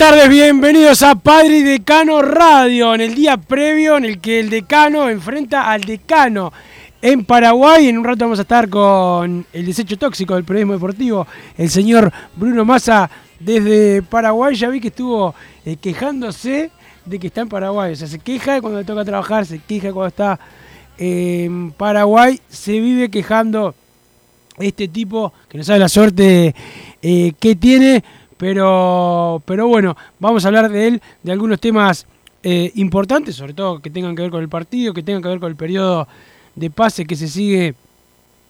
Tardes, bienvenidos a Padre y Decano Radio, en el día previo en el que el decano enfrenta al decano en Paraguay. En un rato vamos a estar con el desecho tóxico del periodismo deportivo, el señor Bruno Massa desde Paraguay. Ya vi que estuvo eh, quejándose de que está en Paraguay, o sea, se queja cuando le toca trabajar, se queja cuando está en Paraguay, se vive quejando este tipo que no sabe la suerte eh, que tiene, pero, pero bueno, vamos a hablar de él, de algunos temas eh, importantes, sobre todo que tengan que ver con el partido, que tengan que ver con el periodo de pase que se sigue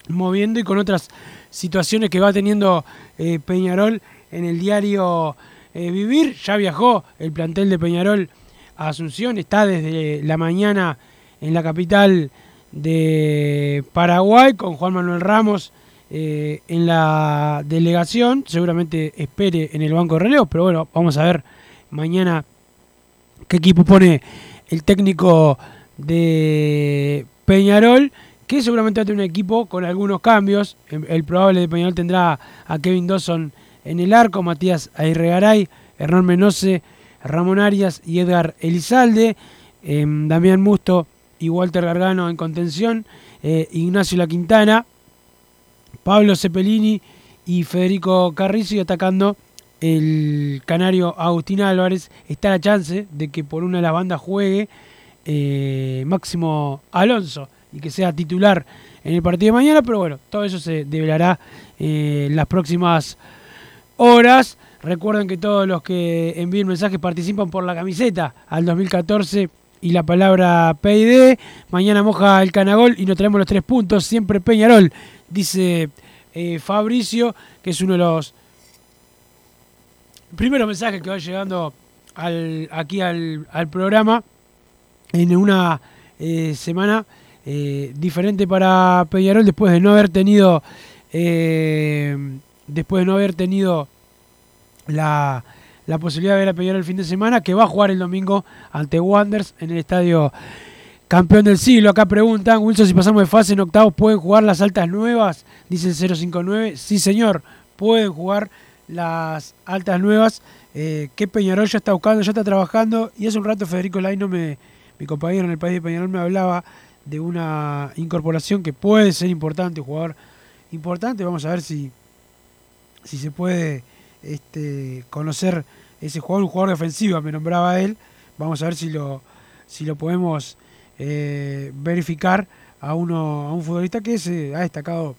moviendo y con otras situaciones que va teniendo eh, Peñarol en el diario eh, Vivir. Ya viajó el plantel de Peñarol a Asunción, está desde la mañana en la capital de Paraguay con Juan Manuel Ramos eh, en la delegación. Seguramente espere en el banco de relevo, pero bueno, vamos a ver mañana qué equipo pone el técnico de Peñarol, que seguramente va a tener un equipo con algunos cambios. El, probable de Peñarol tendrá a Kevin Dawson en el arco, Matías Airregaray, Hernán Menose, Ramón Arias y Edgar Elizalde, eh, Damián Musto y Walter Gargano en contención, eh, Ignacio La Quintana, Pablo Cepelini y Federico Carrizo y atacando el canario Agustín Álvarez. Está la chance de que por una de las bandas juegue eh, Máximo Alonso y que sea titular en el partido de mañana, pero bueno, todo eso se develará eh, en las próximas horas. Recuerden que todos los que envíen mensajes participan por la camiseta al 2014 y la palabra PID. Mañana moja el canagol y nos traemos los tres puntos. Siempre Peñarol, dice eh, Fabricio, que es uno de los primeros mensajes que va llegando al, aquí al, programa en una eh, semana eh, diferente para Peñarol después de no haber tenido después de no haber tenido la, la posibilidad de ver a Peñarol el fin de semana que va a jugar el domingo ante Wanderers en el estadio campeón del siglo. Acá preguntan, Wilson, si pasamos de fase en octavos, ¿pueden jugar las altas nuevas? Dice el 059. Sí, señor, pueden jugar las altas nuevas eh, que Peñarol ya está buscando, ya está trabajando. Y hace un rato Federico Laino, me, mi compañero en el país de Peñarol, me hablaba de una incorporación que puede ser importante, un jugador importante. Vamos a ver si, si se puede este, conocer ese jugador, un jugador defensivo, me nombraba él. Vamos a ver si lo, si lo podemos eh, verificar a, uno, a un futbolista que se ha destacado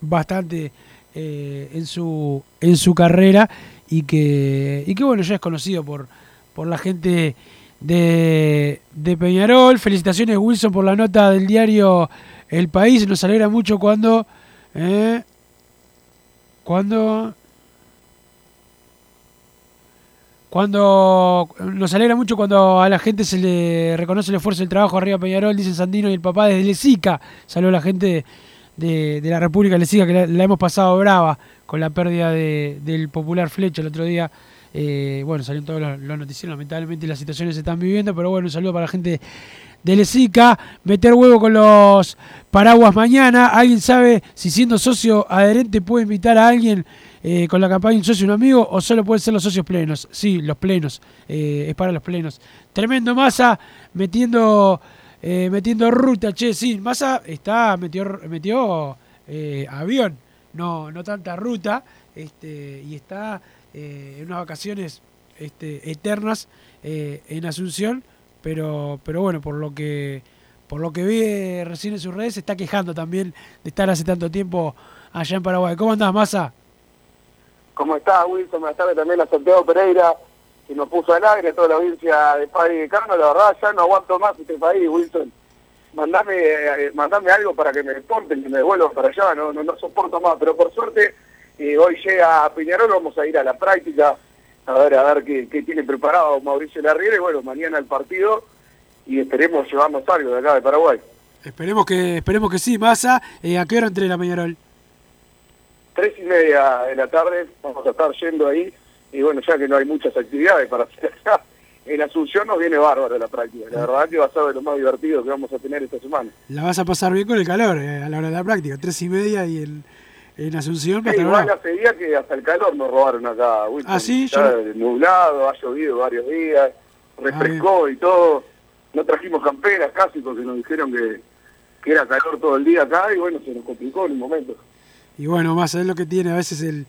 bastante eh, en, su, en su carrera y que, y que bueno, ya es conocido por, por la gente de, de Peñarol. Felicitaciones Wilson por la nota del diario El País. Nos alegra mucho cuando... Eh, cuando Cuando nos alegra mucho cuando a la gente se le reconoce el esfuerzo del trabajo arriba Peñarol, dice Sandino y el papá desde Lesica. Saludos a la gente de, la República de Lesica, que la, hemos pasado brava con la pérdida de, del popular Flecha el otro día. Eh, bueno, salieron todos los, los noticieros, lamentablemente las situaciones se están viviendo, pero bueno, un saludo para la gente de Lesica. Meter huevo con los paraguas mañana. ¿Alguien sabe si siendo socio adherente puede invitar a alguien? Eh, con la campaña un socio un amigo o solo pueden ser los socios plenos. Sí, los plenos. Eh, es para los plenos. Tremendo masa metiendo eh, metiendo ruta, che, sí, masa está metió metió avión, no no tanta ruta, este y está en unas vacaciones este, eternas en Asunción, pero pero bueno, por lo que por lo que vi recién en sus redes se está quejando también de estar hace tanto tiempo allá en Paraguay. ¿Cómo andás, Masa? ¿Cómo está Wilson? Buenas tardes también a Santiago Pereira, que nos puso al aire, toda la audiencia de Padre de Cano. La verdad, ya no aguanto más este país, Wilson. Mandame, eh, mandame algo para que me deporten, que me devuelvan para allá, no, no, no soporto más. Pero por suerte, eh, hoy llega a Peñarol, vamos a ir a la práctica, a ver a ver qué, tiene preparado Mauricio Larriera. Y bueno, mañana el partido y esperemos llevarnos algo de acá de Paraguay. Esperemos que, esperemos que sí, Massa. Eh, ¿A qué hora entre la Peñarol? Y media de la tarde vamos a estar yendo ahí y bueno, ya que no hay muchas actividades para hacer acá, en Asunción nos viene bárbaro la práctica. La verdad que va a ser de lo más divertido que vamos a tener esta semana. La vas a pasar bien con el calor eh, a la hora de la práctica, tres y media y en, en Asunción. Sí, igual hace días que hasta el calor nos robaron acá. Wilson. Ah, sí, Está nublado, ha llovido varios días, refrescó ah, y todo. No trajimos camperas casi porque nos dijeron que, que era calor todo el día acá y bueno, se nos complicó en un momento. Y bueno, más es lo que tiene a veces el,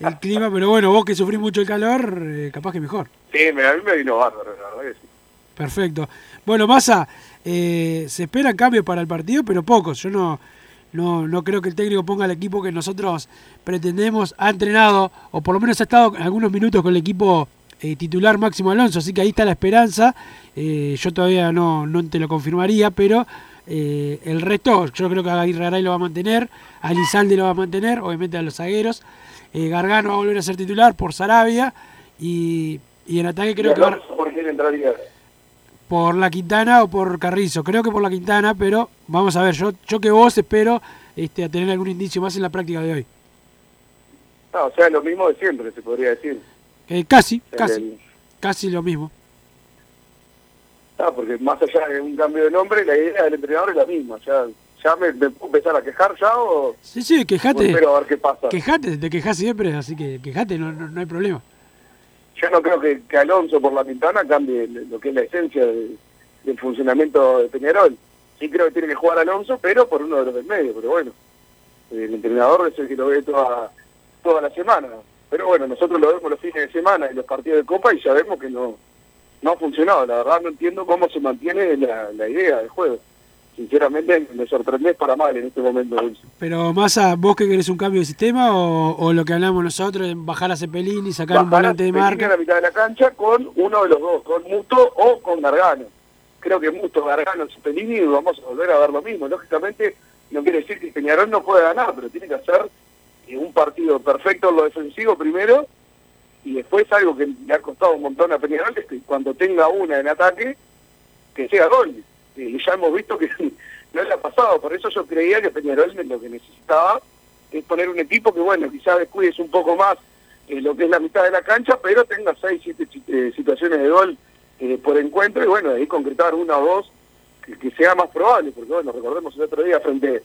el clima, pero bueno, vos que sufrís mucho el calor, eh, capaz que mejor. Sí, me, a mí me vino bárbaro, la verdad que sí. Perfecto. Bueno, Massa, eh, se esperan cambios para el partido, pero pocos. Yo no, no, no creo que el técnico ponga el equipo que nosotros pretendemos. Ha entrenado, o por lo menos ha estado algunos minutos con el equipo eh, titular Máximo Alonso, así que ahí está la esperanza. Yo todavía no, no te lo confirmaría, pero eh, el resto, yo creo que Aguirre Garay lo va a mantener, Alizalde lo va a mantener, obviamente a los zagueros. Eh, Gargano va a volver a ser titular por Sarabia. Y, y en ataque creo que. Va, ¿Por quién entraría? Por la Quintana o por Carrizo. Creo que por la Quintana, pero vamos a ver. Yo, yo que vos espero este, a tener algún indicio más en la práctica de hoy. No, o sea, lo mismo de siempre, se podría decir. Eh, casi, casi. El... Casi lo mismo. Ah, porque más allá de un cambio de nombre, la idea del entrenador es la misma. Ya, ya me, me puedo empezar a quejar ya o. Sí, sí, quejate. Pero a ver qué pasa. Quejate, te quejas siempre, así que quejate, no, no, no hay problema. Yo no creo que, que, Alonso por la ventana cambie lo que es la esencia de, del funcionamiento de Peñarol. Sí creo que tiene que jugar Alonso, pero por uno de los del medio, pero bueno. El entrenador es el que lo ve toda, toda la semana. Pero bueno, nosotros lo vemos los fines de semana y los partidos de Copa y ya vemos que no no ha funcionado. La verdad no entiendo cómo se mantiene la, la idea del juego. Sinceramente me sorprendés para mal en este momento. Pero Massa, ¿vos que querés un cambio de sistema o, o lo que hablamos nosotros, bajar a Cepelín y sacar bajar un volante de marca? a la mitad de la cancha con uno de los dos, con Musto o con Gargano. Creo que Musto, Gargano, Cepelini vamos a volver a ver lo mismo. Lógicamente no quiere decir que Peñarol no pueda ganar, pero tiene que hacer eh, un partido perfecto en lo defensivo primero y después algo que le ha costado un montón a Peñarol es que cuando tenga una en ataque, que sea gol. Y ya hemos visto que no le ha pasado, por eso yo creía que Peñarol lo que necesitaba es poner un equipo que, bueno, quizás descuides un poco más eh, lo que es la mitad de la cancha, pero tenga seis, siete eh, situaciones de gol eh, por encuentro y, bueno, ahí concretar una o dos que, que, sea más probable, porque, bueno, recordemos el otro día frente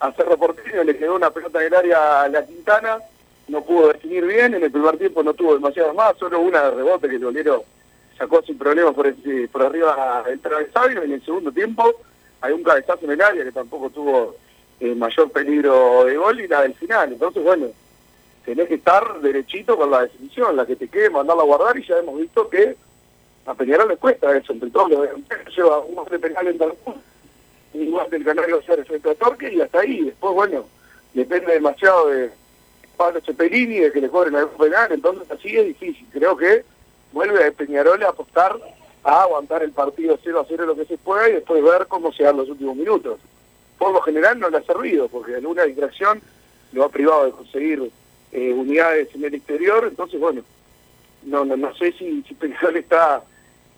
a Cerro Porteño le quedó una pelota en el área a la Quintana, no pudo definir bien, en el primer tiempo no tuvo demasiado más, solo una de rebote que el golero sacó sin problemas por, el- por arriba del travesaño, en el segundo tiempo. Hay un cabezazo en el área que tampoco tuvo eh, mayor peligro de gol y la del final, entonces bueno, tenés que estar derechito con la definición, la que te quede, mandarla a guardar y ya hemos visto que a Peñarol le cuesta eso, entre todos los lleva un gol de penal en Darfur, igual del Canario Suárez frente a Torque y hasta ahí, después bueno, depende demasiado de Pablo Cepelini, de que le cobren algún penal, entonces así es difícil, creo que vuelve a Peñarol a apostar a aguantar el partido 0 a 0 lo que se pueda y después ver cómo se dan los últimos minutos. Por lo general no le ha servido, porque alguna distracción lo ha privado de conseguir eh, unidades en el exterior, entonces bueno, no no, no sé si, si Peñarol está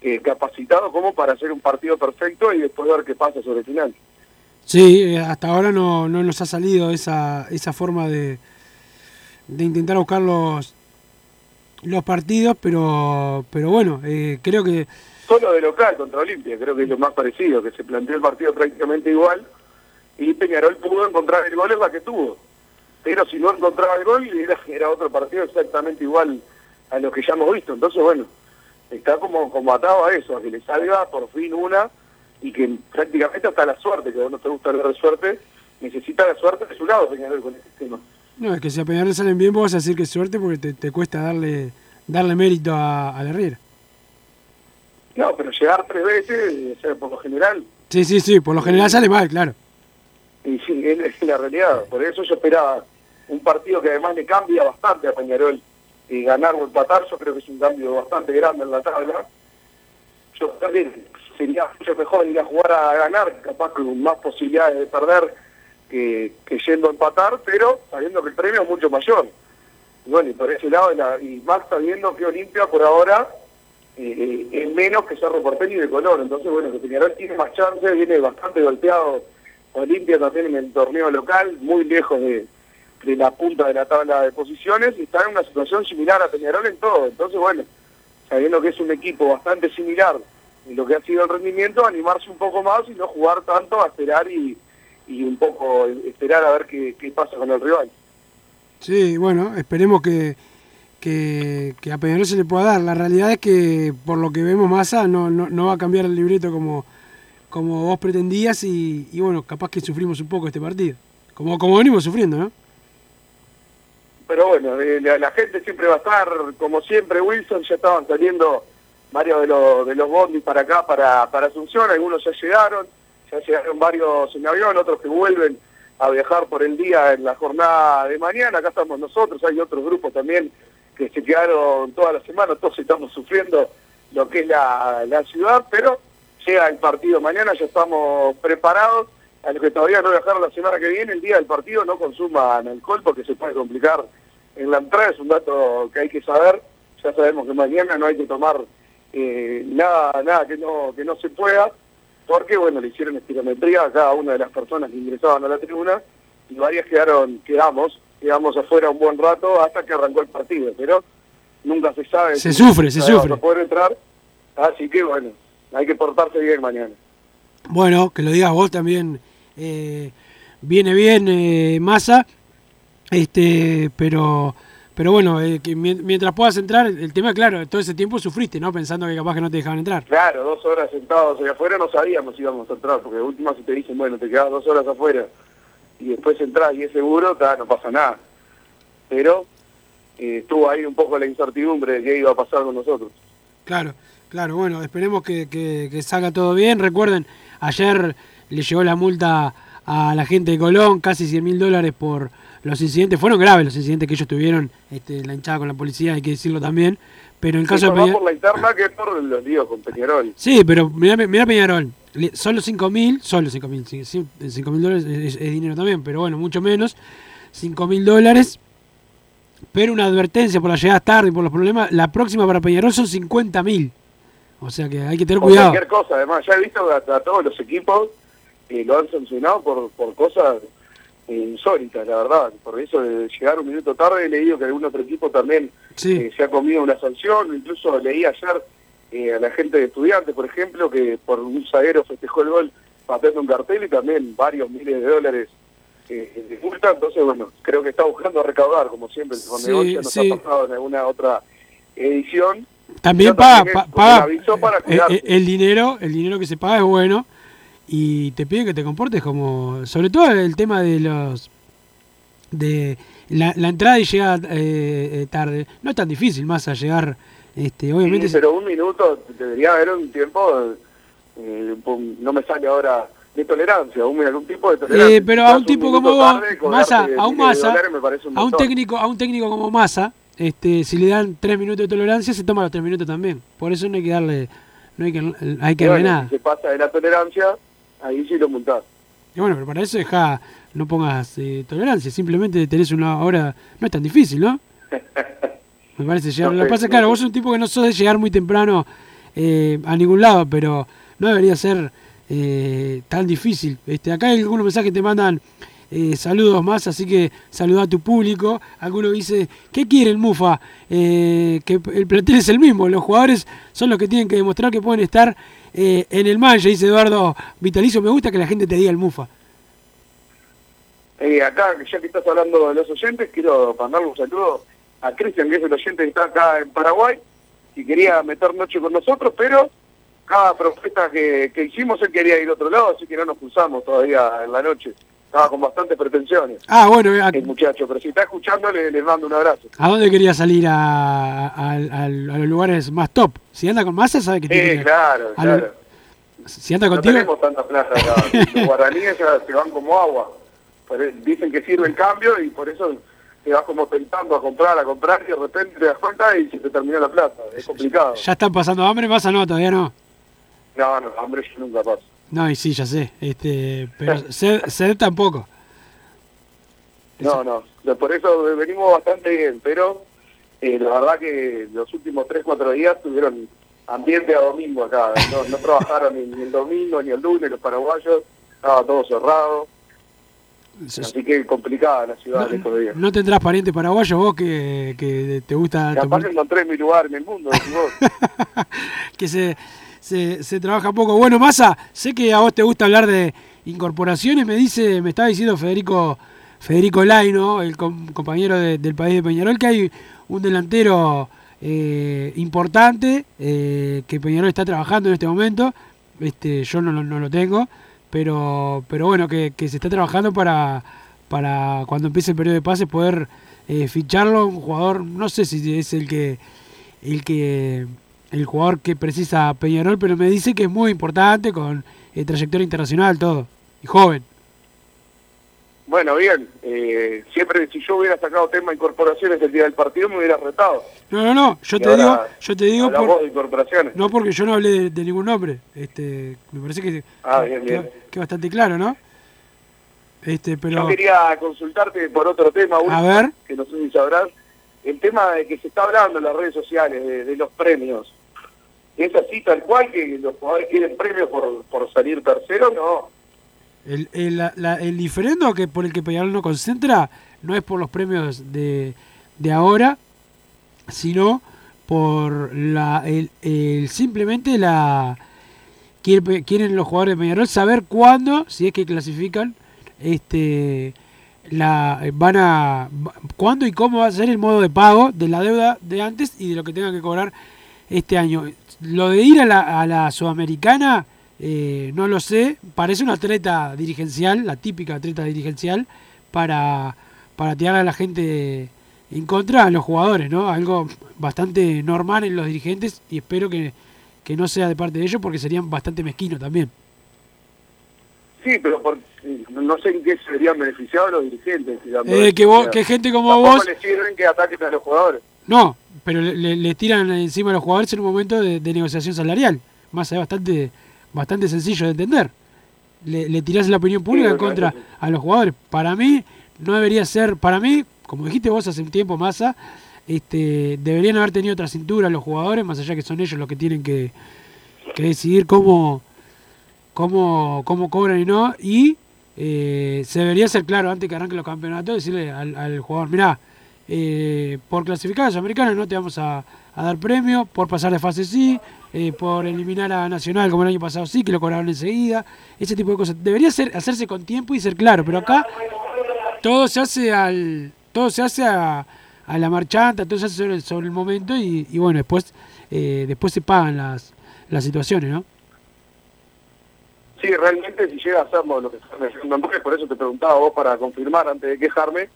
eh, capacitado como para hacer un partido perfecto y después ver qué pasa sobre el final. Sí, eh, hasta ahora no, no nos ha salido esa, esa forma de, de intentar buscar los, los partidos, pero, pero bueno, eh, creo que Solo de local contra Olimpia, creo que es lo más parecido, que se planteó el partido prácticamente igual y Peñarol pudo encontrar el gol en la que tuvo. Pero si no encontraba el gol, era, era otro partido exactamente igual a lo que ya hemos visto. Entonces, bueno, está como, como atado a eso, a que le salga por fin una y que prácticamente hasta la suerte, que a vos no te gusta hablar de suerte, necesita la suerte de su lado Peñarol con este tema. No, es que si a Peñarol salen bien, vos vas a decir que suerte porque te, te cuesta darle darle mérito a, a la Herrera. No, pero llegar tres veces, o sea, por lo general, Sí, sí, sí, por lo general sale mal, claro. Y sí, es es la realidad. Por eso yo esperaba un partido que además le cambia bastante a Peñarol. Y ganar o empatar, yo creo que es un cambio bastante grande en la tabla. Yo también sería mucho mejor ir a jugar a ganar, capaz con más posibilidades de perder que, yendo a empatar, pero sabiendo que el premio es mucho mayor. Y bueno, y por ese lado, la- y más sabiendo que Olimpia por ahora eh, es menos que Cerro Porteño y de Colón. Entonces, bueno, que Peñarol tiene más chance, viene bastante golpeado Olimpia también en el torneo local, muy lejos de, de la punta de la tabla de posiciones, y está en una situación similar a Peñarol en todo. Entonces, bueno, sabiendo que es un equipo bastante similar en lo que ha sido el rendimiento, animarse un poco más y no jugar tanto, a esperar y, y un poco esperar a ver qué, qué pasa con el rival. Sí, bueno, esperemos que, que, que a Peñarol se le pueda dar. La realidad es que por lo que vemos Massa no, no, no va a cambiar el libreto como, como vos pretendías y, y bueno, capaz que sufrimos un poco este partido. Como, como venimos sufriendo, ¿no? Pero bueno, eh, la, la gente siempre va a estar, como siempre, Wilson, ya estaban saliendo varios de los, de los bondis para acá, para, para Asunción, algunos ya llegaron, ya llegaron varios en avión, otros que vuelven a viajar por el día en la jornada de mañana, acá estamos nosotros, hay otros grupos también que se quedaron toda la semana, todos estamos sufriendo lo que es la, la ciudad, pero llega el partido mañana, ya estamos preparados, a los que todavía no viajaron la semana que viene, el día del partido no consuman alcohol porque se puede complicar en la entrada, es un dato que hay que saber, ya sabemos que mañana no hay que tomar eh, nada nada que no que no se pueda, porque bueno, le hicieron espirometría a cada una de las personas que ingresaban a la tribuna y varias quedaron, quedamos, quedamos afuera un buen rato hasta que arrancó el partido, pero nunca se sabe. Se si- sufre, se sufre. poder entrar, así que bueno, hay que portarse bien mañana. Bueno, que lo digas vos también. eh, viene bien eh, Massa, este, pero pero bueno, eh, que mien- mientras puedas entrar, el tema, claro, todo ese tiempo sufriste, ¿no? Pensando que capaz que no te dejaban entrar. Claro, dos horas sentados allá afuera no sabíamos si íbamos a entrar, porque de última si te dicen, bueno, te quedas dos horas afuera y después entras y es seguro, ta, no pasa nada. Pero eh, estuvo ahí un poco la incertidumbre de qué iba a pasar con nosotros. Claro, claro, bueno, esperemos que, que- que salga todo bien. Recuerden, ayer le llegó la multa a la gente de Colón, casi 100 mil dólares por los incidentes. Fueron graves los incidentes que ellos tuvieron, este, la hinchada con la policía, hay que decirlo también. Pero en el caso Sí, de más Peña- por la interna que por los líos con Peñarol. Sí, pero mirá, mirá Peñarol, solo 5 mil, solo 5 mil, 5 mil dólares es, es dinero también, pero bueno, mucho menos, 5 mil dólares, pero una advertencia por la llegada tarde y por los problemas, la próxima para Peñarol son 50 mil, o sea que hay que tener cuidado. cualquier cosa, además, ya he visto que a, a todos los equipos eh, lo han sancionado por, por cosas insólitas, la verdad. Por eso de llegar un minuto tarde he leído que algún otro equipo también Sí. eh, se ha comido una sanción, incluso leí ayer eh, a la gente de estudiantes, por ejemplo, que por un zaguero festejó el gol pateando un cartel y también varios miles de dólares eh, de multa, entonces bueno, creo que está buscando recaudar, como siempre, el Sí, negocio nos sí. ha pasado en alguna otra edición. También paga, paga eh, el dinero, el dinero que se paga es bueno y te pide que te comportes como, sobre todo el tema de los de la, la entrada y llegada eh, eh, tarde. No es tan difícil más a llegar, este, obviamente. Sí, pero un minuto debería haber un tiempo, eh, no me sale ahora, de tolerancia, un, algún tipo de tolerancia. Eh, pero a un tipo como vos, cobrarte a un Massa, a un técnico, a un técnico como Massa, este, si le dan tres minutos de tolerancia, se toma los tres minutos también. Por eso no hay que darle, no hay que, hay que bueno, nada. Si se pasa de la tolerancia, ahí sí lo multás. Y bueno, pero para eso deja, no pongas eh, tolerancia, simplemente tenés una hora, no es tan difícil, ¿no? Me parece llegar. No Lo que pasa es no claro, vos sos un tipo que no sos de llegar muy temprano eh, a ningún lado, pero no debería ser eh, tan difícil. Este, acá hay algunos mensajes que te mandan eh, saludos más, así que saluda a tu público. Alguno dice, ¿qué quiere el Mufa? Eh, que el plantel es el mismo, los jugadores son los que tienen que demostrar que pueden estar eh, en el mancha, dice Eduardo Vitalicio. Me gusta que la gente te diga el Mufa. Eh, acá, ya que estás hablando de los oyentes, quiero mandarle un saludo a Cristian, que es el oyente que está acá en Paraguay, y quería meter noche con nosotros, pero cada propuesta que, que hicimos él quería ir a otro lado, así que no nos cruzamos todavía en la noche. Estaba con bastantes pretensiones Ah, bueno, ¿a, el muchacho, pero si está escuchando le, le mando un abrazo. a dónde quería salir? A, a- los lugares más top. Si anda con masa, sabe que tiene Sí, que... claro, lo- claro. Si anda No contigo... tenemos tanta plata acá. Los guaraníes ya se van como agua. Pero dicen que sirve el cambio y por eso te vas como tentando a comprar, a comprar y de repente te das cuenta y se te terminó la plata. Es complicado. Ya están pasando hambre, masa no, todavía no. No, no, hambre yo nunca paso. No, y sí, ya sé. Este, pero sed, sed tampoco. No, no. No, Por eso venimos bastante bien, pero eh, la verdad que los últimos 3, 4 días tuvieron ambiente a domingo acá. No, no trabajaron ni, ni el domingo ni el lunes los paraguayos. Estaba todo cerrado. Así que complicada la ciudad de estos días. ¿No tendrás parientes paraguayos vos que, que te gusta Capaz que encontré mi lugar en el mundo, decís vos. que se, se, se trabaja poco. Bueno, Massa, sé que a vos te gusta hablar de incorporaciones, me dice, me estaba diciendo Federico Federico Laino, el com- compañero de- del país de Peñarol, que hay un delantero eh, importante eh, que Peñarol está trabajando en este momento. Este, yo no, lo- tengo, pero, pero bueno, que, que se está trabajando para, para cuando empiece el periodo de pases poder eh, ficharlo, un jugador, no sé si es el que el que el jugador que precisa Peñarol, pero me dice que es muy importante con eh, trayectoria internacional, todo, y joven. Bueno, bien. eh, siempre si yo hubiera sacado tema incorporaciones el día del partido me hubiera retado. No, no, no, yo Y te digo, yo te digo por- de incorporaciones. no porque yo no hablé de, de ningún nombre, este, me parece que, Ah, que- bien, que- bien. que bastante claro, ¿no? Este, pero Yo quería consultarte por otro tema, A ver. que no sé si sabrás, el tema de que se está hablando en las redes sociales de, de los premios. ¿Es así tal cual que los jugadores quieren premios por, por salir tercero? No. el, el, la- el diferendo que por el que Peñarol no concentra no es por los premios de, de ahora, sino por la el, el- simplemente la quiere- quieren los jugadores de Peñarol saber cuándo, si es que clasifican, este la van a cuándo y cómo va a ser el modo de pago de la deuda de antes y de lo que tengan que cobrar este año. Lo de ir a la, a la sudamericana eh, no lo sé, parece una atleta dirigencial, la típica atleta dirigencial para para tirar a la gente en contra a los jugadores, ¿no? Algo bastante normal en los dirigentes y espero que, que no sea de parte de ellos porque serían bastante mezquinos también. Sí, pero por- no sé en qué se verían beneficiados los dirigentes. Eh, que, vos, gente como vos... les sirven que ataquen a los jugadores. No, pero le, tiran encima a los jugadores en un momento de, de negociación salarial. Más allá, bastante, bastante sencillo de entender. Le, le tirás la opinión pública Sí, en contra a los jugadores. Para mí, no debería ser. Para mí, como dijiste vos hace un tiempo, Massa, este, deberían haber tenido otra cintura los jugadores, más allá que son ellos los que tienen que, que decidir cómo, cómo, cómo cobran y no. Y eh, se debería ser claro antes que arranquen los campeonatos, decirle al, al jugador, mirá, eh, por clasificar a los americanos no te vamos a, dar premio, por pasar de fase sí, eh, por eliminar a Nacional como el año pasado sí, que lo cobraron enseguida, ese tipo de cosas. Debería ser, hacerse con tiempo y ser claro, pero acá todo se hace al todo se hace a, a la marchanta, todo se hace sobre, el momento y, bueno, después eh, después se pagan las, las situaciones, ¿no? Sí, realmente si llega a hacerlo lo que por eso te preguntaba vos para confirmar antes de quejarme,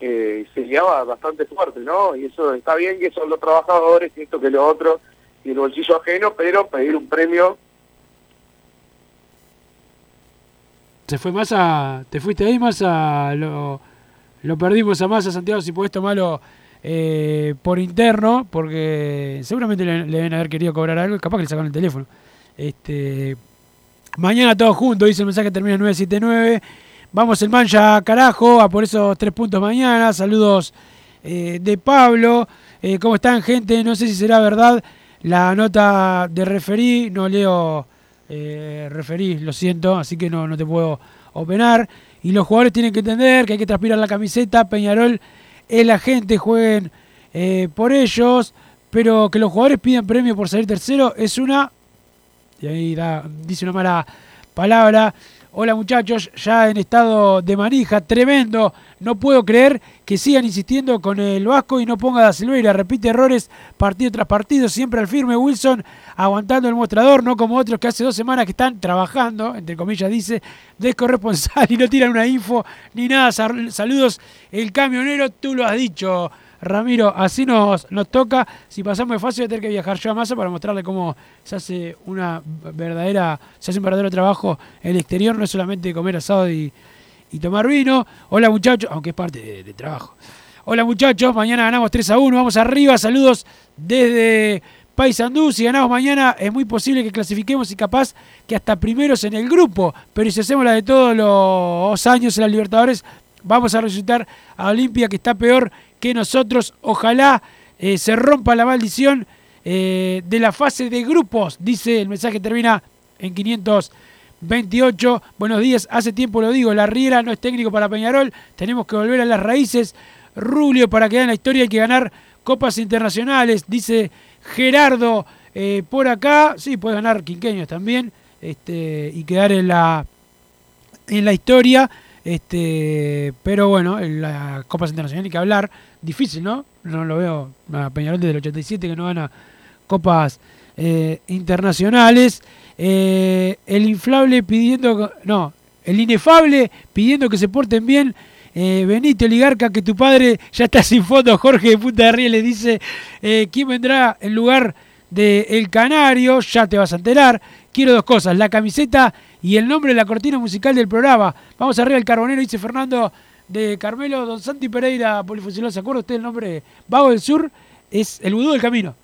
eh, se guiaba bastante fuerte, ¿no? Y eso está bien que son los trabajadores, y esto que lo otro, y el bolsillo ajeno, pero pedir un premio, Se fue más a. Te fuiste ahí más a. Lo, lo perdimos a más a Santiago si puesto malo eh, por interno, porque seguramente le, deben haber querido cobrar algo capaz que le sacaron el teléfono. Este. Mañana todos juntos, dice el mensaje termina en 979. Vamos el mancha carajo, a por esos tres puntos mañana. Saludos eh, de Pablo. Eh, ¿Cómo están, gente? No sé si será verdad la nota de referí. No leo eh, referí, lo siento, así que no, no te puedo opinar. Y los jugadores tienen que entender que hay que transpirar la camiseta. Peñarol es la gente, jueguen por ellos. Pero que los jugadores piden premio por salir tercero es una. Y ahí da, dice una mala palabra. Hola muchachos, ya en estado de manija, tremendo. No puedo creer que sigan insistiendo con el Vasco y no ponga a Silveira. Repite errores partido tras partido, siempre al firme Wilson, aguantando el mostrador, no como otros que hace dos semanas que están trabajando, entre comillas dice, de corresponsal y no tiran una info ni nada. Sal- Saludos, el camionero, tú lo has dicho. Ramiro, así nos, nos toca. Si pasamos de fácil, voy a tener que viajar yo a Massa para mostrarle cómo se hace una verdadera, se hace un verdadero trabajo en el exterior, no es solamente comer asado y, tomar vino. Hola muchachos, aunque es parte de, de trabajo. Hola muchachos, mañana ganamos 3 a 1, vamos arriba, saludos desde Paysandú. Si ganamos mañana es muy posible que clasifiquemos y capaz que hasta primeros en el grupo. Pero si hacemos la de todos los años en las Libertadores, vamos a resucitar a Olimpia que está peor que nosotros. Ojalá eh, se rompa la maldición eh, de la fase de grupos, dice el mensaje termina en 528. Buenos días, hace tiempo lo digo, la Riera no es técnico para Peñarol, tenemos que volver a las raíces. Rubio, para quedar en la historia hay que ganar copas internacionales, dice Gerardo eh, por acá. Sí, puede ganar quinqueños también este, y quedar en la, en la historia. Este, pero bueno, en las copas internacionales hay que hablar. Difícil, ¿no? No lo veo a Peñarol desde el 87 que no gana copas eh, internacionales. Eh, el inflable pidiendo, no, el inefable pidiendo que se porten bien. Eh, Benito Oligarca, que tu padre ya está sin fondo. Jorge de Punta de Río le dice: eh, ¿Quién vendrá en lugar de El Canario? Ya te vas a enterar. Quiero dos cosas: la camiseta y el nombre de la cortina musical del programa. Vamos arriba el carbonero, dice Fernando de Carmelo. Don Santi Pereira, polifuncional. ¿Se acuerda usted el nombre? Vago del Sur es el vudú del camino.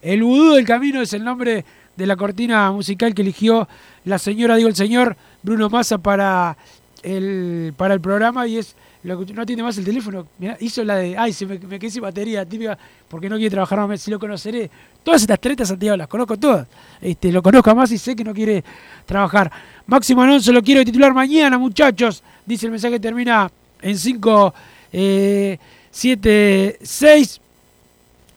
El vudú del camino es el nombre de la cortina musical que eligió la señora, digo el señor Bruno Massa para el, para el programa y es lo que no tiene más el teléfono. Mirá, hizo la de, ay, se me, me quedé sin batería, típica, porque no quiere trabajar más, si lo conoceré. Todas estas tretas, Santiago, las conozco todas. Este, lo conozco más y sé que no quiere trabajar. Máximo Alonso lo quiero titular mañana, muchachos. Dice el mensaje que termina en 5, 7, 6.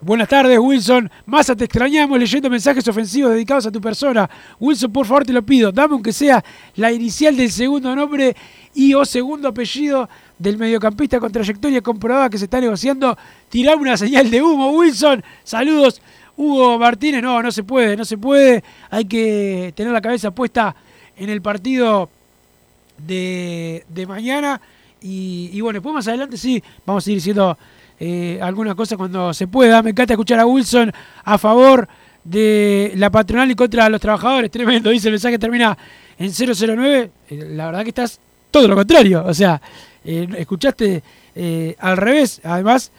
Buenas tardes, Wilson. Massa, te extrañamos leyendo mensajes ofensivos dedicados a tu persona. Wilson, por favor, te lo pido. Dame aunque sea la inicial del segundo nombre y o segundo apellido del mediocampista con trayectoria comprobada que se está negociando. Tirame una señal de humo, Wilson. Saludos, Hugo Martínez. No, no se puede, no se puede. Hay que tener la cabeza puesta en el partido de, de mañana. Y, bueno, después más adelante sí, vamos a ir diciendo eh, alguna cosa cuando se pueda. Me encanta escuchar a Wilson a favor de la patronal y contra los trabajadores. Tremendo, dice el mensaje, termina en 009. Eh, la verdad que estás todo lo contrario. O sea, eh, escuchaste eh, al revés. Además,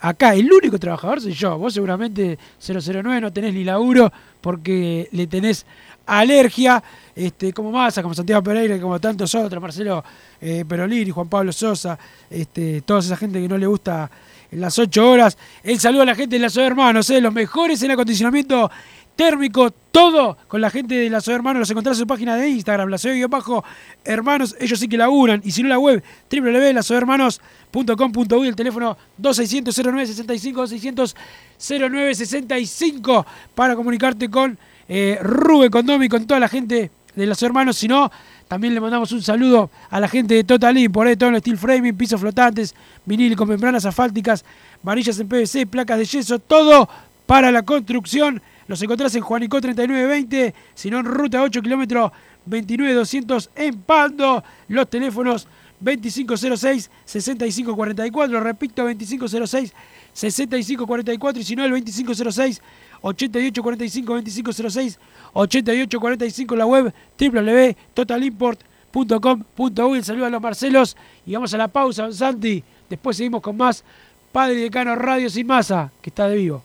acá el único trabajador soy yo. Vos seguramente 009 no tenés ni laburo porque le tenés alergia, este, como Massa, como Santiago Pereira, como tantos otros, Marcelo eh, Perolini, Juan Pablo Sosa, este, toda esa gente que no le gusta las 8 horas. El saludo a la gente de la Soda Hermanos, eh, los mejores en acondicionamiento térmico, todo con la gente de la Soda Hermanos. Los encontrás en su página de Instagram, la bajo hermanos ellos sí que laburan. Y si no, la web, www.lasodahermanos.com.uy, el teléfono 2600 0965 2600 0965 para comunicarte con eh, Rubén, con Domi, con toda la gente de los hermanos. Si no, También le mandamos un saludo a la gente de Total Import, eh, todo en steel framing, pisos flotantes, vinil con membranas asfálticas, varillas en PVC, placas de yeso, todo para la construcción. Los encontrás en Juanico 3920, si no en ruta 8 kilómetros 29200 en Pando. Los teléfonos 2506-6544, repito 2506-6544 y si no el 2506 8845 2506 8845 la web www.totalimport.com.uy. Saludos a los Marcelos y vamos a la pausa, don Santi. Después seguimos con más Padre Decano Radio Sin Masa, que está de vivo.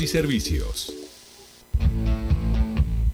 y servicios.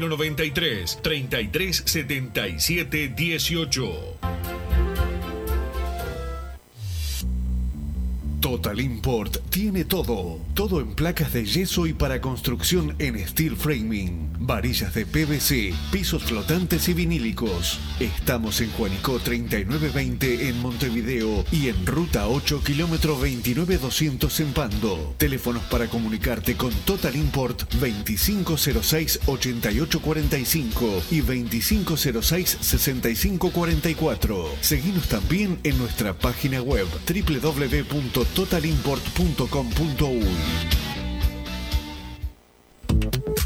093 33 77 18. Total Import tiene todo. Todo en placas de yeso y para construcción en steel framing. Varillas de PVC, pisos flotantes y vinílicos. Estamos en Juanico 3920 en Montevideo y en Ruta 8 kilómetro 29200 en Pando. Teléfonos para comunicarte con Total Import 2506-8845 y 2506-6544. Seguimos también en nuestra página web www.totalimport.com.uy.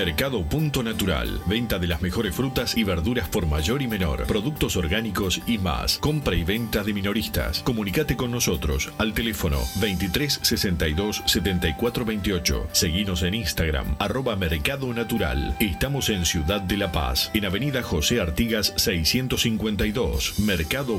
Mercado Punto Natural. Venta de las mejores frutas y verduras por mayor y menor. Productos orgánicos y más. Compra y venta de minoristas. Comunicate con nosotros al teléfono 23 62 74 28. Seguinos en Instagram, arroba Mercado Natural. Estamos en Ciudad de La Paz, en Avenida José Artigas 652. Mercado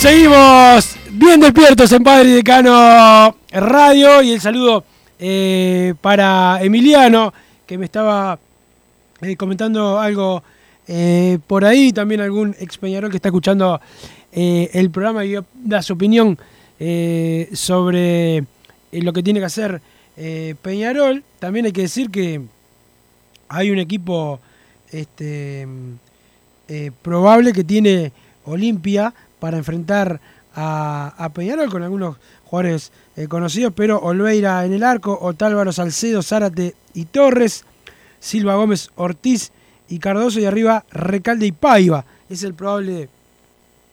Seguimos. Bien despiertos en Padre Decano Radio. Y el saludo eh, para Emiliano que me estaba eh, comentando algo eh, por ahí, también algún ex Peñarol que está escuchando el programa y da su opinión sobre lo que tiene que hacer Peñarol. También hay que decir que hay un equipo este, probable que tiene Olimpia para enfrentar a, Peñarol con algunos jugadores eh, conocidos, pero Olveira en el arco, Otálvaro Salcedo, Zárate y Torres, Silva Gómez Ortiz y Cardoso y arriba Recalde y Paiva. Es el probable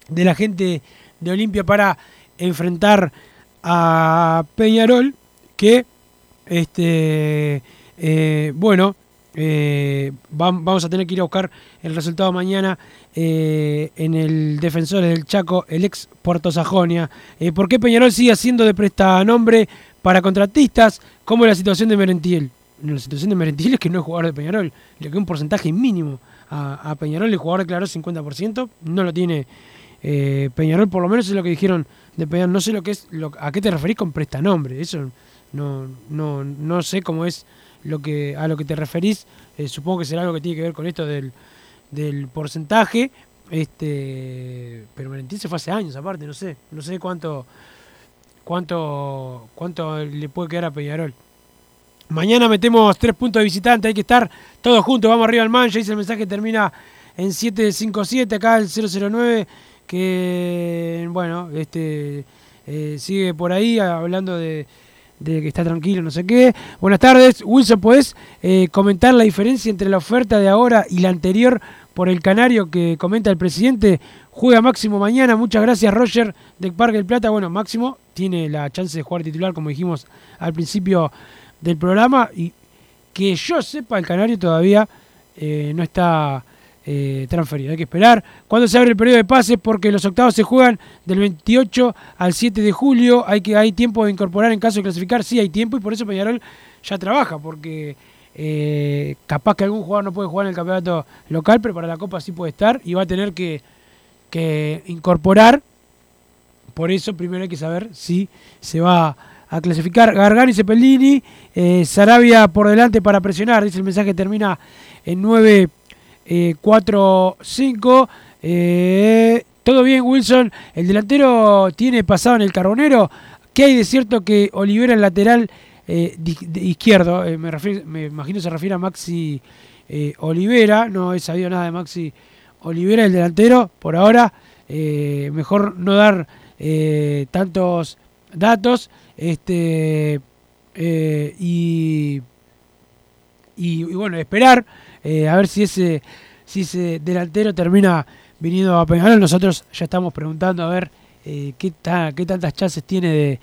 de la gente de Olimpia para enfrentar a Peñarol que este eh, bueno eh, vamos a tener que ir a buscar el resultado mañana eh, en el defensor del Chaco, el ex Puerto Sajonia. Eh, ¿Por qué Peñarol sigue haciendo de prestanombre para contratistas? ¿Cómo es la situación de Merentiel? La situación de Merentiel es que no es jugador de Peñarol, le queda un porcentaje mínimo a, Peñarol. El jugador declaró 50%, no lo tiene eh, Peñarol, por lo menos es lo que dijeron de Peñarol. No sé lo que es, a qué te referís con prestanombre, eso no, no, sé cómo es lo que a lo que te referís. supongo que será algo que tiene que ver con esto del del porcentaje. Este, pero Valentín se fue hace años aparte, no sé, no sé cuánto cuánto cuánto le puede quedar a Peñarol. Mañana metemos tres puntos de visitante, hay que estar todos juntos, vamos arriba al mancha, dice el mensaje termina en 757, acá el 009, que bueno, este eh, sigue por ahí hablando de, de que está tranquilo, no sé qué. Buenas tardes, Wilson, ¿puedes eh, comentar la diferencia entre la oferta de ahora y la anterior por el Canario que comenta el presidente? Juega Máximo mañana, muchas gracias Roger de Parque del Plata. Bueno, Máximo tiene la chance de jugar titular, como dijimos al principio del programa, y que yo sepa, el Canario todavía eh, no está eh, transferido. Hay que esperar. cuando se abre el periodo de pases? Porque los octavos se juegan del 28 al 7 de julio. Hay, que, hay tiempo de incorporar en caso de clasificar. Sí, hay tiempo y por eso Peñarol ya trabaja. Porque eh, capaz que algún jugador no puede jugar en el campeonato local, pero para la Copa sí puede estar y va a tener que, incorporar. Por eso primero hay que saber si se va a clasificar. Gargani, Cepellini, eh, Sarabia por delante para presionar. Dice el mensaje termina en 9 4-5. Eh, eh, todo bien, Wilson. El delantero tiene pasado en el carbonero. ¿Qué hay de cierto que Olivera, el lateral eh, izquierdo, me, me imagino se refiere a Maxi Olivera. No he sabido nada de Maxi Olivera, el delantero. Por ahora, mejor no dar tantos datos. Este. y, y, bueno, esperar a ver si ese si ese delantero termina viniendo a Peñarol. Nosotros ya estamos preguntando a ver eh, qué, qué tantas chances tiene de,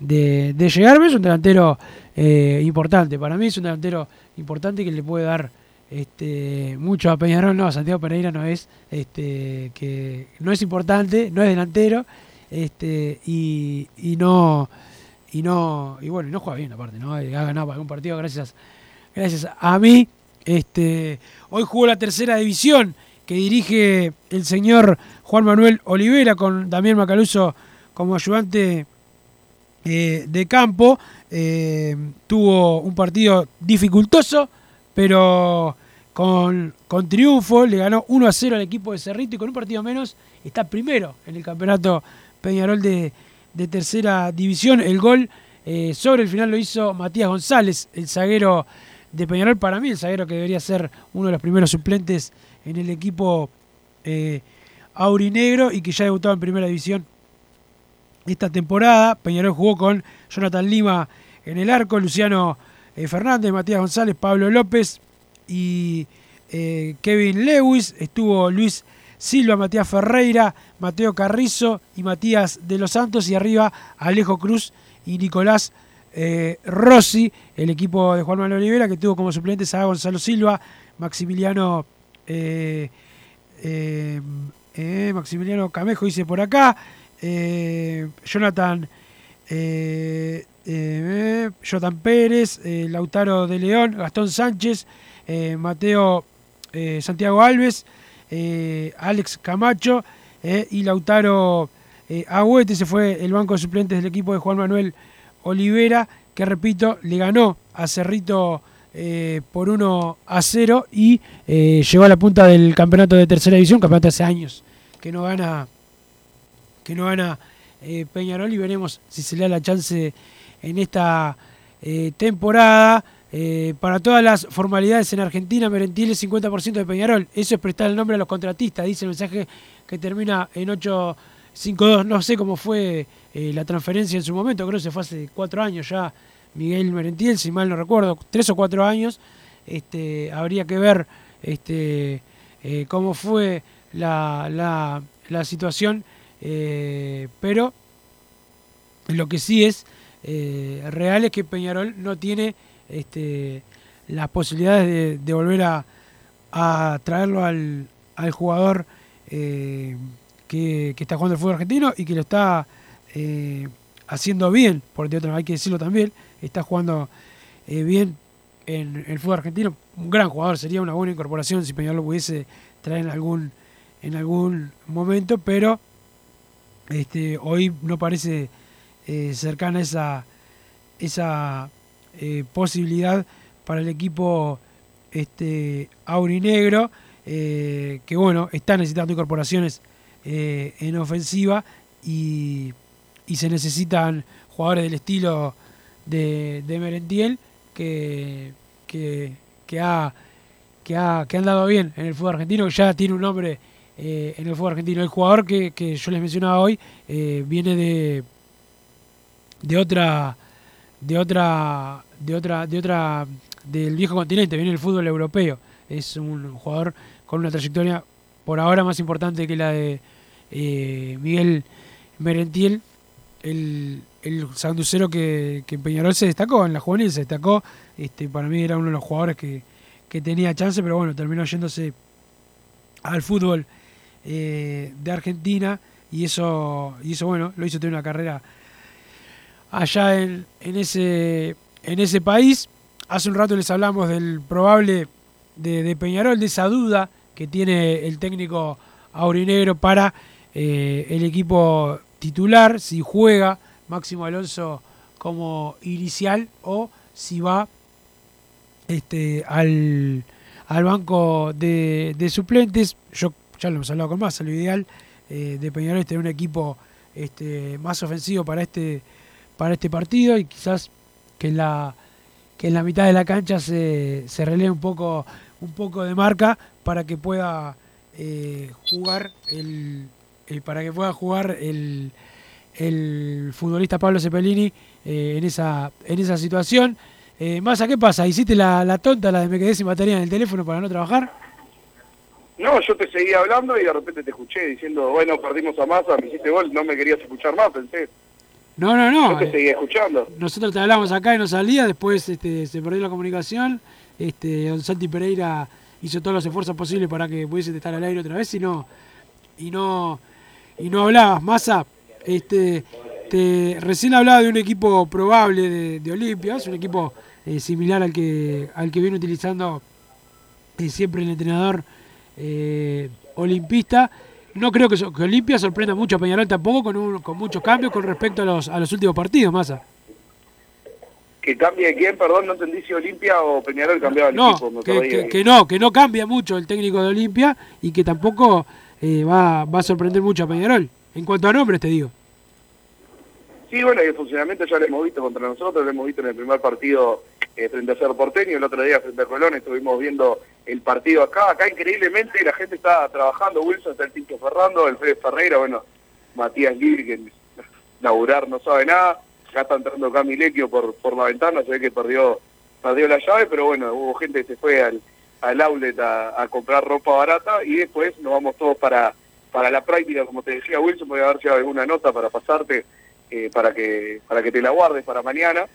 de, de llegarme. Es un delantero eh, importante. Para mí es un delantero importante que le puede dar este, mucho a Peñarol. No, Santiago Pereira no es, este, que no es importante, no es delantero. Este, y, y no y no y bueno no juega bien aparte no ha ganado algún partido gracias gracias a mí este, hoy jugó la tercera división que dirige el señor Juan Manuel Olivera con Damián Macaluso como ayudante eh, de campo. Eh, tuvo un partido dificultoso, pero con, triunfo. Le ganó 1 a 0 al equipo de Cerrito y con un partido menos está primero en el campeonato Peñarol de, de tercera división. El gol eh, sobre el final lo hizo Matías González, el zaguero de Peñarol. Para mí, el zaguero que debería ser uno de los primeros suplentes en el equipo eh, aurinegro y que ya debutado en primera división esta temporada. Peñarol jugó con Jonathan Lima en el arco, Luciano eh, Fernández, Matías González, Pablo López y eh, Kevin Lewis. Estuvo Luis Silva, Matías Ferreira, Mateo Carrizo y Matías de los Santos. Y arriba Alejo Cruz y Nicolás eh, Rossi, el equipo de Juan Manuel Olivera, que tuvo como suplentes a Gonzalo Silva, Maximiliano. Eh, eh, Maximiliano Camejo dice por acá, Jonathan, Jonathan Pérez, Lautaro de León, Gastón Sánchez, Mateo Santiago Alves, Alex Camacho y Lautaro Agüete, se fue el banco de suplentes del equipo de Juan Manuel que repito, le ganó a Cerrito eh, por 1 a 0 y eh, llegó a la punta del campeonato de tercera división, campeonato hace años que no gana que no gana eh, Peñarol y veremos si se le da la chance en esta eh, temporada. Para todas las formalidades en Argentina, Merentiel es 50% de Peñarol. Eso es prestar el nombre a los contratistas, dice el mensaje que termina en 852. No sé cómo fue eh, la transferencia en su momento, creo que se fue hace cuatro años ya. Miguel Merentiel, si mal no recuerdo, tres o cuatro años. Este, habría que ver este, eh, cómo fue la, la, situación, eh, pero lo que sí es real es que Peñarol no tiene este, las posibilidades de, de volver a, a traerlo al, al jugador que, está jugando el fútbol argentino y que lo está eh, haciendo bien, porque otra hay que decirlo también, está jugando eh, bien en el fútbol argentino, un gran jugador, sería una buena incorporación si Peñarol lo pudiese traer en algún, en algún momento, pero este, hoy no parece eh, cercana esa, esa posibilidad para el equipo este, aurinegro, que bueno, está necesitando incorporaciones eh, en ofensiva y, y se necesitan jugadores del estilo de, de Merentiel que, que, que, ha, que, ha, que han dado bien en el fútbol argentino, que ya tiene un nombre eh, en el fútbol argentino. El jugador que, que yo les mencionaba hoy eh, viene de, de otra de otra de otra de otra del viejo continente viene del fútbol europeo es un jugador con una trayectoria por ahora más importante que la de eh, Miguel Merentiel el, el sanducero que, que Peñarol se destacó en la juvenil se destacó este para mí era uno de los jugadores que, que tenía chance pero bueno terminó yéndose al fútbol eh, de Argentina y eso y eso bueno lo hizo tener una carrera allá en, en, ese, en ese país. Hace un rato les hablamos del probable de Peñarol, de esa duda que tiene el técnico aurinegro para eh, el equipo titular, si juega Máximo Alonso como inicial o si va este, al, al banco de, suplentes. Yo ya lo hemos hablado con más, lo ideal eh, de Peñarol es tener un equipo este, más ofensivo para este para este partido y quizás que en la que en la mitad de la cancha se, se relee un poco un poco de marca para que pueda eh, jugar el, el, para que pueda jugar el, el futbolista Pablo Cepelini eh, en esa en esa situación eh, Massa, ¿qué pasa? ¿Hiciste la, la tonta, la de me quedé sin batería en el teléfono para no trabajar? No, yo te seguía hablando y de repente te escuché diciendo, bueno, perdimos a Massa, me hiciste gol, no me querías escuchar más, pensé. No, no, no. Yo te seguía escuchando. Nosotros te hablamos acá y no salía, después este, se perdió la comunicación. Este, Don Santi Pereira hizo todos los esfuerzos posibles para que pudiese estar al aire otra vez y no y no y no hablabas. Massa, este, te, recién hablaba de un equipo probable de, de Olimpia, es un equipo eh, similar al que al que viene utilizando eh, siempre el entrenador eh, olimpista. no creo que, que Olimpia sorprenda mucho a Peñarol tampoco con, un- con muchos cambios con respecto a los, a los últimos partidos, Massa. ¿Que cambie quién? Perdón, no entendí si Olimpia o Peñarol cambiaba el No, equipo. me que, no, que no cambia mucho el técnico de Olimpia y que tampoco eh, va, va a sorprender mucho a Peñarol. En cuanto a nombres, te digo. Sí, bueno, y el funcionamiento ya lo hemos visto contra nosotros, lo hemos visto en el primer partido eh, frente a Cerro Porteño, el otro día frente a Colón, estuvimos viendo el partido acá. Acá increíblemente la gente está trabajando, Wilson está el Tinto Ferrando, el Fede Ferreira, bueno, Matías Gil, que laburar no sabe nada, ya está entrando Camilequio por, por la ventana, se ve que perdió, perdió la llave, pero bueno, hubo gente que se fue al, al outlet a, comprar ropa barata y después nos vamos todos para, para la práctica, como te decía Wilson, voy a ver si hay alguna nota para pasarte eh, para que para que te la guardes para mañana.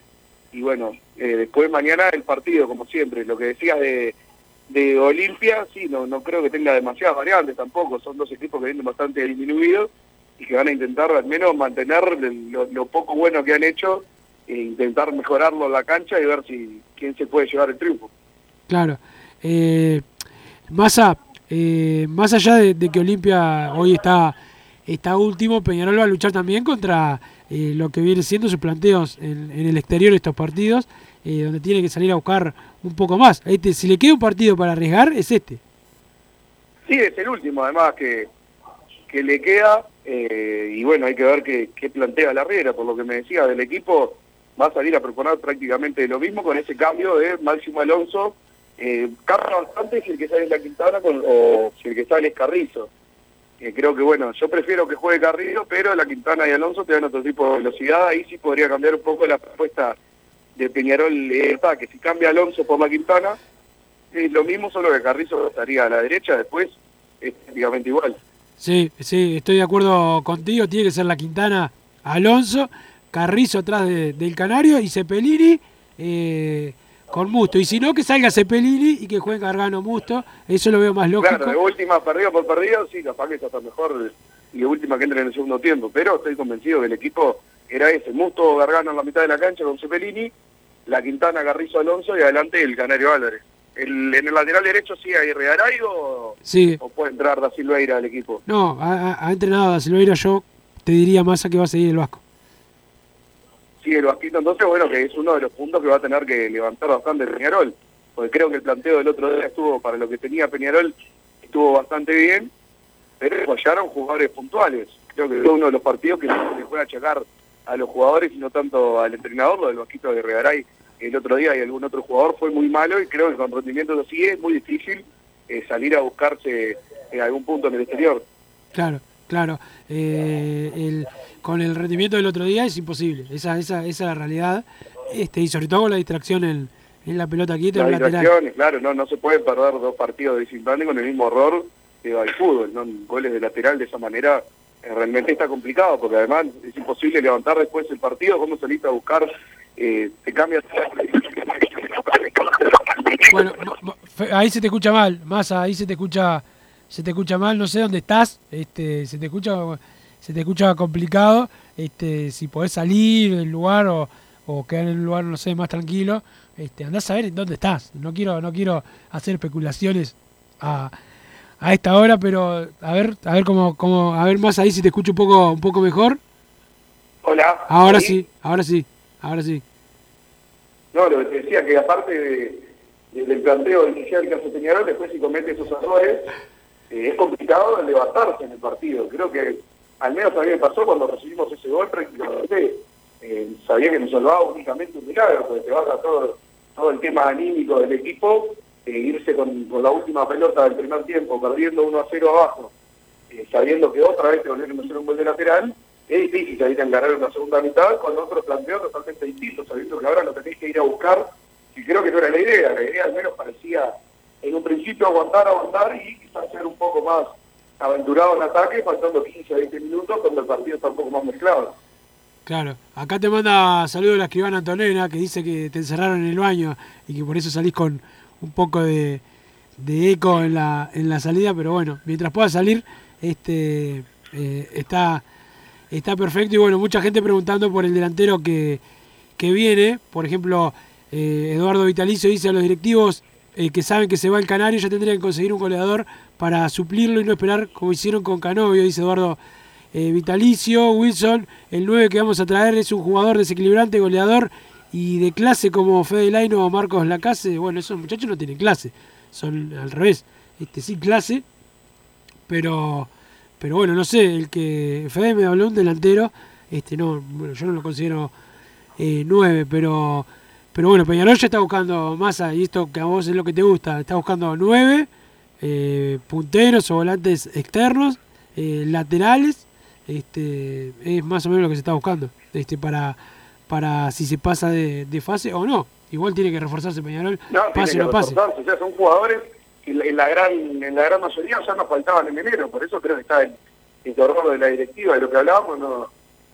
Y bueno eh, después mañana el partido como siempre lo que decías de de Olimpia sí no no creo que tenga demasiadas variantes tampoco son dos equipos que vienen bastante disminuidos y que van a intentar al menos mantener lo, lo poco bueno que han hecho e intentar mejorarlo en la cancha y ver si quién se puede llevar el triunfo Claro. Eh, Massa, eh, más allá de, de que Olimpia hoy está, está último, Peñarol va a luchar también contra eh, lo que viene siendo sus planteos en, en el exterior de estos partidos, eh, donde tiene que salir a buscar un poco más. Este, si le queda un partido para arriesgar, es este. Sí, es el último, además, que, que le queda. Eh, y bueno, hay que ver qué, plantea la Riera. Por lo que me decía del equipo, va a salir a proponer prácticamente lo mismo con ese cambio de Máximo Alonso. Eh, cambia bastante si el que sale es la Quintana con, o si el que sale es Carrizo. Eh, creo que bueno, yo prefiero que juegue Carrillo, pero la Quintana y Alonso te dan otro tipo de velocidad. Ahí sí podría cambiar un poco la propuesta de Peñarol eh, que si cambia Alonso por la Quintana, es lo mismo, solo que Carrizo estaría a la derecha, después es prácticamente igual. Sí, sí, estoy de acuerdo contigo. Tiene que ser la Quintana Alonso, Carrizo atrás de- del Canario y Cepelini eh, con Musto. Y si no, que salga Cepelini y que juegue Gargano Musto. Eso lo veo más lógico. Claro, de última, perdido por perdido, sí, capaz que está mejor y de última que entre en el segundo tiempo, pero estoy convencido que el equipo era ese, Musto Gargano en la mitad de la cancha con Cepelini, la Quintana Carrizo Alonso y adelante el Canario Álvarez. El, en el lateral derecho sí hay Regaray o, Sí. o puede entrar Da Silveira al equipo. No, ha, ha- entrenado a Silveira. Yo te diría más a que va a seguir el Vasco. Sí, el Vasquito entonces, bueno, que es uno de los puntos que va a tener que levantar bastante Peñarol, porque creo que el planteo del otro día estuvo, para lo que tenía Peñarol, estuvo bastante bien, pero fallaron jugadores puntuales. Creo que fue uno de los partidos que se le puede achacar a los jugadores y no tanto al entrenador, lo del Vasquito de Regaray el otro día y algún otro jugador fue muy malo y creo que con rendimiento así es muy difícil eh, salir a buscarse en algún punto en el exterior. Claro, claro. Eh, el- con el rendimiento del otro día es imposible. Esa, esa, esa es la realidad. Este, y sobre todo con la distracción en, en la pelota quieta, Las distracciones, claro, no, no se puede perder dos partidos de con el mismo error que va el fútbol, ¿no? Goles de lateral de esa manera eh, realmente está complicado, porque además es imposible levantar después el partido, cómo saliste a buscar, eh, te. Bueno, ahí se te escucha mal, más ahí se te escucha, se te escucha mal, no sé dónde estás, este, se te escucha, se te escucha complicado, este, si podés salir del lugar o, o quedar en un lugar, no sé, más tranquilo, este, andás a ver en dónde estás. No quiero, no quiero hacer especulaciones a, a esta hora, pero a ver, a ver cómo, cómo, a ver más ahí si te escucho un poco, un poco mejor. Hola. Ahora ¿Sí? sí, ahora sí, ahora sí. No, lo que te decía que aparte de- de- del planteo inicial que hace Peñarol, después si comete esos errores, eh, es complicado levantarse en el partido. Creo que al menos a mí me pasó cuando recibimos ese gol, prácticamente eh, sabía que nos salvaba únicamente un milagro, porque te baja todo, todo el tema anímico del equipo, eh, irse con, con la última pelota del primer tiempo, perdiendo 1 a 0 abajo, eh, sabiendo que otra vez te volvieron a hacer un gol de lateral, es difícil salir a encarar una segunda mitad con otro planteo totalmente distinto, sabiendo que ahora lo tenés que ir a buscar, y creo que no era la idea, la idea al menos parecía en un principio aguantar, aguantar y quizás ser un poco más aventurado en ataque, faltando 15 o 20 minutos cuando el partido está un poco más mezclado. Claro, acá te manda saludos la escribana Antonella que dice que te encerraron en el baño y que por eso salís con un poco de, de eco en la, en la salida, pero bueno, mientras puedas salir, este eh, está, está perfecto y bueno, mucha gente preguntando por el delantero que, que viene, por ejemplo, eh, Eduardo Vitalicio dice a los directivos, eh, que saben que se va el Canario, ya tendrían que conseguir un goleador para suplirlo y no esperar como hicieron con Canovio, dice Eduardo eh, Vitalicio. Wilson, el 9 que vamos a traer es un jugador desequilibrante, goleador y de clase como Fede Laino o Marcos Lacase. Bueno, esos muchachos no tienen clase, son al revés, este sí clase, pero pero bueno, no sé, el que Fede me habló un delantero, este no, bueno, yo no lo considero eh, 9, pero pero bueno, Peñarol ya está buscando masa y esto que a vos es lo que te gusta, está buscando 9 eh, punteros o volantes externos, eh, laterales, este es más o menos lo que se está buscando, este para para si se pasa de, de fase o no. Igual tiene que reforzarse Peñarol, No, pase o no pase. son jugadores en la- en la gran en la gran mayoría ya nos faltaban en enero, por eso creo que está el, el error de la directiva de lo que hablábamos, no,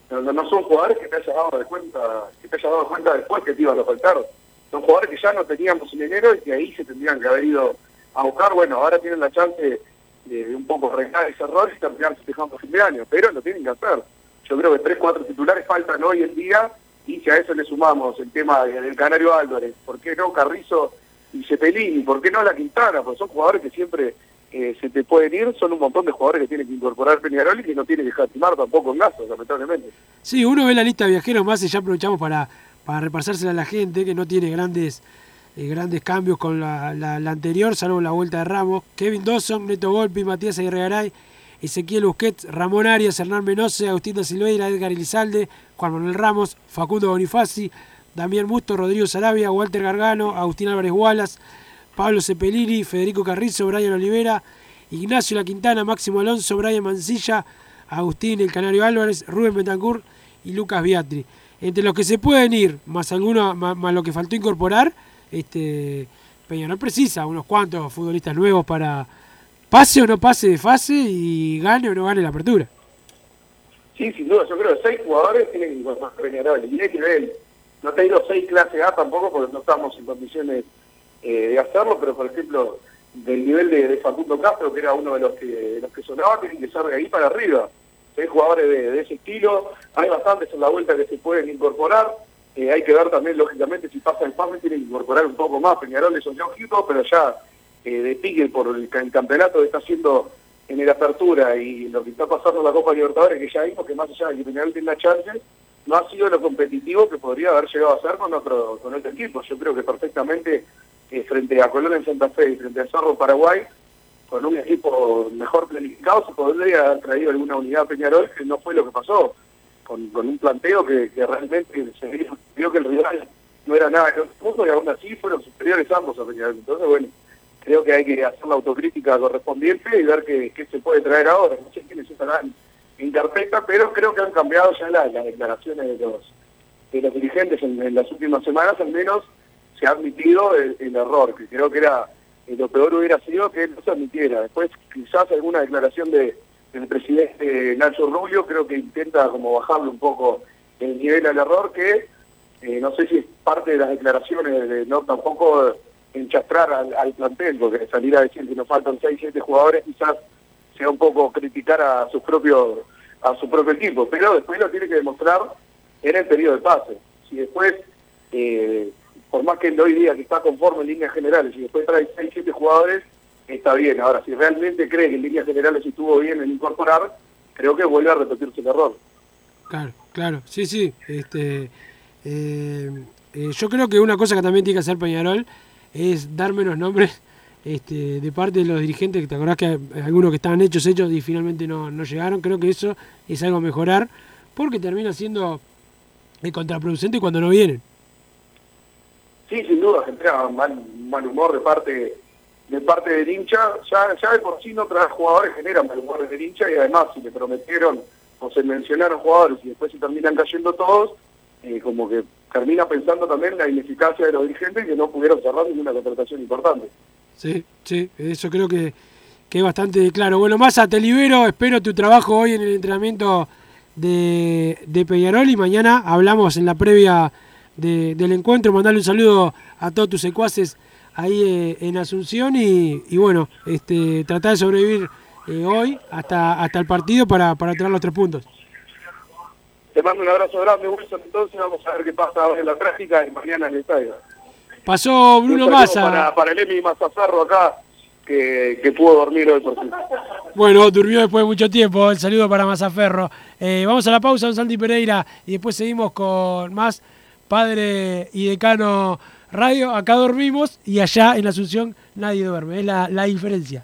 no, no- son jugadores que te hayas dado de cuenta, que te hayas dado cuenta después que te iban a faltar. Son jugadores que ya no teníamos en enero y que ahí se tendrían que haber ido a buscar, bueno, ahora tienen la chance de, un poco arreglar ese error y terminar festejando fin de año, pero lo tienen que hacer. Yo creo que tres, cuatro titulares faltan hoy en día y si a eso le sumamos el tema de- del Canario Álvarez, ¿por qué no Carrizo y Cepelini? ¿Por qué no la Quintana? Porque son jugadores que siempre eh, se te pueden ir, son un montón de jugadores que tiene que incorporar Peñarol y que no tiene que escatimar tampoco en gastos, lamentablemente. Sí, uno ve la lista de viajeros más y ya aprovechamos para, para repasársela a la gente que no tiene grandes eh, grandes cambios con la, anterior, salvo la vuelta de Ramos. Kevin Dawson, Neto Golpi, Matías Aguirre Garay, Ezequiel Busquets, Ramón Arias, Hernán Menose, Agustín da Silveira, Edgar Elizalde, Juan Manuel Ramos, Facundo Bonifaci, Damián Musto, Rodrigo Sarabia, Walter Gargano, Agustín Álvarez Wallace, Pablo Cepelini, Federico Carrizo, Brian Olivera, Ignacio La Quintana, Máximo Alonso, Brian Mancilla, Agustín El Canario Álvarez, Rubén Betancourt y Lucas Biatri. Entre los que se pueden ir, más alguno, más, más lo que faltó incorporar, este Peñarol precisa unos cuantos futbolistas nuevos para pase o no pase de fase y gane o no gane la apertura. Sí, sin duda, yo creo que seis jugadores tienen que incorporar Peñarol y hay que ver, no te seis clase A tampoco porque no estamos en condiciones eh, de hacerlo, pero por ejemplo, del nivel de, Facundo Castro, que era uno de los que, de los que sonaba, tienen que ser de ahí para arriba. Seis jugadores de, ese estilo, hay bastantes en la vuelta que se pueden incorporar, eh, hay que ver también, lógicamente, si pasa el PASME, tienen que incorporar un poco más. Peñarol es un ojito, pero ya eh, de pique por el, ca- el campeonato que está haciendo en el Apertura y lo que está pasando en la Copa Libertadores, que ya vimos que más allá de que Peñarol tenga chance, no ha sido lo competitivo que podría haber llegado a ser con otro, con otro equipo. Yo creo que perfectamente eh, frente a Colón en Santa Fe y frente a Cerro Paraguay, con un equipo mejor planificado, se podría haber traído alguna unidad a Peñarol, que no fue lo que pasó, con, con un planteo que, realmente se vio, vio que el rival no era nada y aún así fueron superiores ambos a Peñarol. Entonces, bueno, creo que hay que hacer la autocrítica correspondiente y ver qué, qué se puede traer ahora. No sé quiénes estarán en carpeta, pero creo que han cambiado ya la- las declaraciones de los de los dirigentes en, las últimas semanas, al menos se ha admitido el, error, que creo que era eh, lo peor hubiera sido que no se admitiera. Después quizás alguna declaración de, del presidente Nacho Rubio creo que intenta como bajarle un poco el nivel al error, que eh, no sé si es parte de las declaraciones de no tampoco enchastrar al, al plantel, porque salir a decir que nos faltan 6, 7 jugadores quizás un poco criticar a su propio a su propio equipo, pero después lo tiene que demostrar en el periodo de pase. Si después, eh, por más que él hoy día que está conforme en líneas generales, y después trae 6, 7 jugadores, está bien. Ahora, si realmente cree que en líneas generales estuvo bien en incorporar, creo que vuelve a repetirse el error. Claro, claro, sí, sí. Este, eh, eh, yo creo que una cosa que también tiene que hacer Peñarol es dar menos nombres este, de parte de los dirigentes, que te acordás que algunos que estaban hechos, hechos y finalmente no, no llegaron. Creo que eso es algo a mejorar, porque termina siendo contraproducente cuando no vienen. Sí, sin duda, genera mal, mal humor de parte de parte del hincha. Ya, ya de por sí no traer jugadores generan mal humor del hincha y además si le prometieron o se mencionaron jugadores y después se terminan cayendo todos, eh, como que termina pensando también la ineficacia de los dirigentes que no pudieron cerrar ninguna contratación importante. Sí, sí, eso creo que, que es bastante claro. Bueno, Massa, te libero, espero tu trabajo hoy en el entrenamiento de, de Peñarol y mañana hablamos en la previa de- del encuentro. Mandale un saludo a todos tus secuaces ahí eh, en Asunción y, bueno, este, tratar de sobrevivir eh, hoy hasta, hasta el partido para, para traer los tres puntos. Te mando un abrazo grande, Wilson. Entonces vamos a ver qué pasa ahora en la práctica y mañana en el. Pasó Bruno Massa. Para, para el Emi Mazazarro acá, que, que pudo dormir hoy por fin. Bueno, durmió después de mucho tiempo. El saludo para Mazaferro. Eh, vamos a la pausa, don Santi Pereira, y después seguimos con más Padre y Decano Radio. Acá dormimos y allá en Asunción nadie duerme. Es la, la diferencia.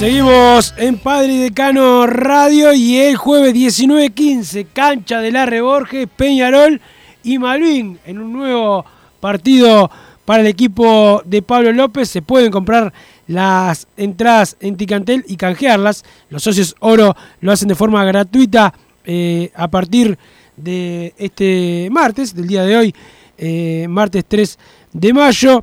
Seguimos en Padre y Decano Radio y el jueves 19-15, cancha de la Reborges, Peñarol y Malvin en un nuevo partido para el equipo de Pablo López. Se pueden comprar las entradas en Ticantel y canjearlas. Los socios oro lo hacen de forma gratuita eh, a partir de este martes, del día de hoy, eh, martes 3 de mayo.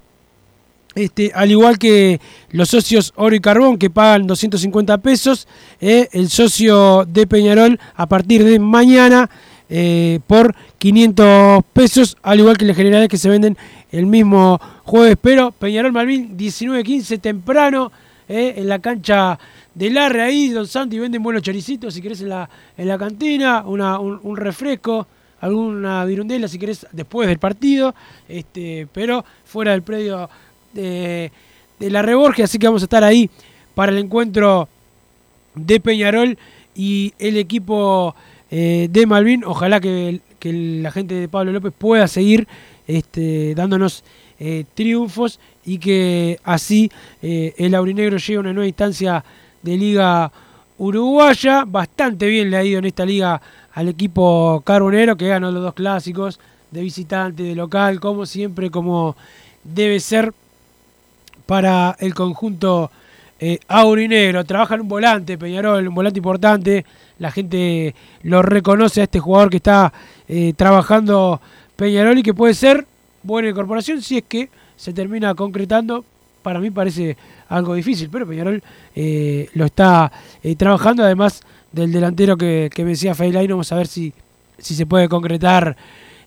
Este, al igual que los socios Oro y Carbón que pagan 250 pesos, eh, el socio de Peñarol a partir de mañana eh, por 500 pesos, al igual que las generales que se venden el mismo jueves. Pero Peñarol Malvin 19-15 temprano eh, en la cancha del Arre ahí, Don Santi venden buenos choricitos si querés en la, en la cantina, un refresco, alguna virundela si querés después del partido, este, pero fuera del predio de, de la Reborge, así que vamos a estar ahí para el encuentro de Peñarol y el equipo eh, de Malvin. Ojalá que, que la gente de Pablo López pueda seguir este, dándonos eh, triunfos y que así eh, el aurinegro llegue a una nueva instancia de liga uruguaya. Bastante bien le ha ido en esta liga al equipo carbonero que ganó los dos clásicos de visitante, de local, como siempre, como debe ser para el conjunto eh, aurinegro. Trabaja en un volante, Peñarol, un volante importante. La gente lo reconoce a este jugador que está eh, trabajando Peñarol y que puede ser buena incorporación si es que se termina concretando. Para mí parece algo difícil, pero Peñarol eh, lo está eh, trabajando. Además del delantero que, que me decía Feilaino, vamos a ver si, si se puede concretar.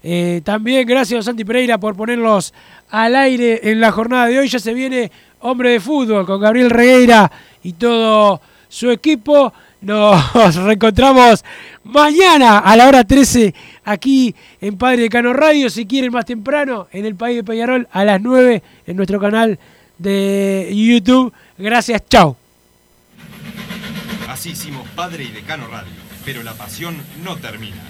Eh, también gracias a Santi Pereira por ponerlos al aire en la jornada de hoy. Ya se viene Hombre de Fútbol con Gabriel Regueira y todo su equipo. Nos reencontramos mañana a la hora 13 aquí en Padre de Cano Radio. Si quieren más temprano, en el País de Peñarol a las 9 en nuestro canal de YouTube. Gracias, chao. Así hicimos Padre y Decano Radio, pero la pasión no termina.